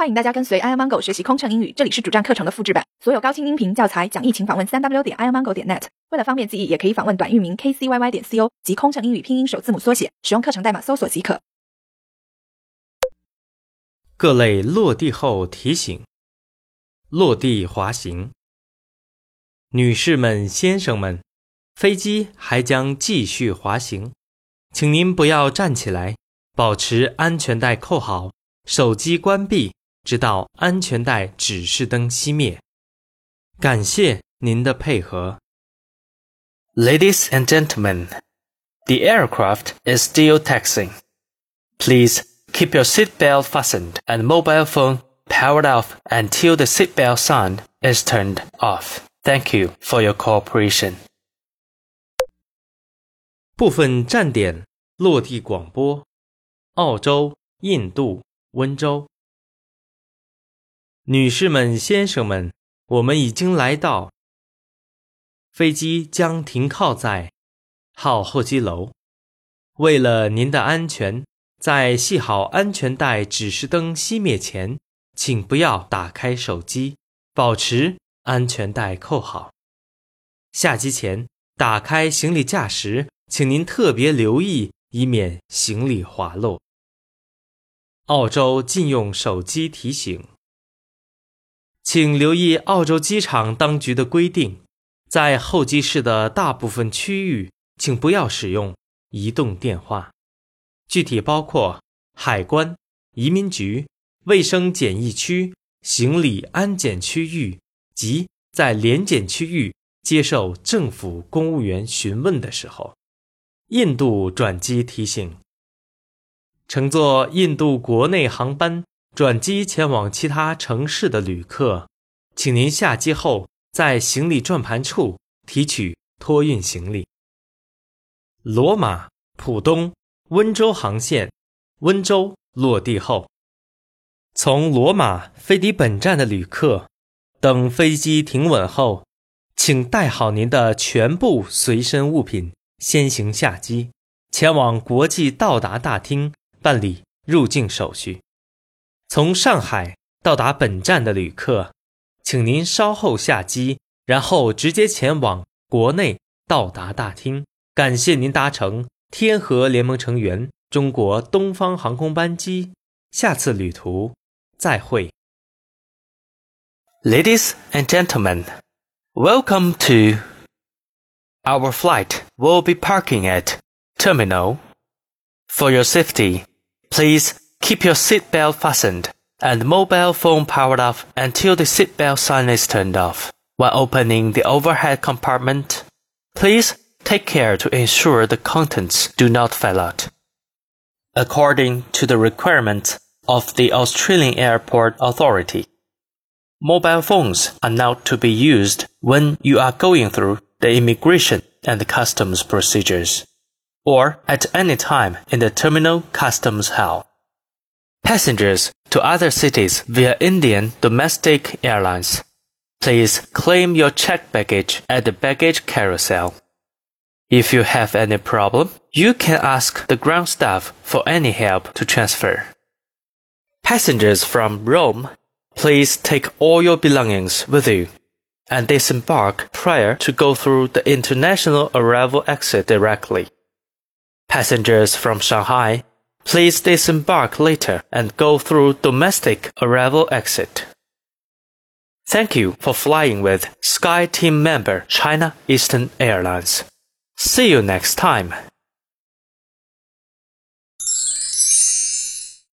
欢迎大家跟随 i amango 学习空乘英语，这里是主站课程的复制版，所有高清音频教材讲义，请访问三 w 点 i amango 点 net。为了方便记忆，也可以访问短域名 kcyy 点 co 及空乘英语拼音首字母缩写，使用课程代码搜索即可。各类落地后提醒：落地滑行。女士们、先生们，飞机还将继续滑行，请您不要站起来，保持安全带扣好，手机关闭。直到安全带指示灯熄灭。感谢您的配合。Ladies and gentlemen, the aircraft is still taxiing. Please keep your seatbelt fastened and mobile phone powered off until the seatbelt sign is turned off. Thank you for your cooperation. 部分站点落地广播：澳洲、印度、温州。 女士们、先生们，我们已经来到。飞机将停靠在号候机楼。为了您的安全，在系好安全带指示灯熄灭前，请不要打开手机，保持安全带扣好。下机前打开行李架时，请您特别留意，以免行李滑落。澳洲禁用手机提醒。请留意澳洲机场当局的规定，在候机室的大部分区域，请不要使用移动电话。具体包括海关、移民局、卫生检疫区、行李安检区域及在联检区域接受政府公务员询问的时候。印度转机提醒：乘坐印度国内航班。转机前往其他城市的旅客，请您下机后在行李转盘处提取托运行李。罗马、浦东、温州航线，温州落地后，从罗马飞抵本站的旅客，等飞机停稳后，请带好您的全部随身物品，先行下机，前往国际到达大厅办理入境手续。从上海到达本站的旅客，请您稍后下机，然后直接前往国内到达大厅。感谢您搭乘天河联盟成员中国东方航空班机，下次旅途再会。Ladies and gentlemen, welcome to our flight. Will be parking at terminal. For your safety, please. Keep your seatbelt fastened and mobile phone powered off until the seatbelt sign is turned off. When opening the overhead compartment, please take care to ensure the contents do not fall out. According to the requirements of the Australian Airport Authority, mobile phones are not to be used when you are going through the immigration and customs procedures, or at any time in the terminal customs hall. Passengers to other cities via Indian domestic airlines. Please claim your checked baggage at the baggage carousel. If you have any problem, you can ask the ground staff for any help to transfer. Passengers from Rome, please take all your belongings with you and disembark prior to go through the international arrival exit directly. Passengers from Shanghai, Please disembark later and go through domestic arrival exit. Thank you for flying with Sky Team member China Eastern Airlines. See you next time.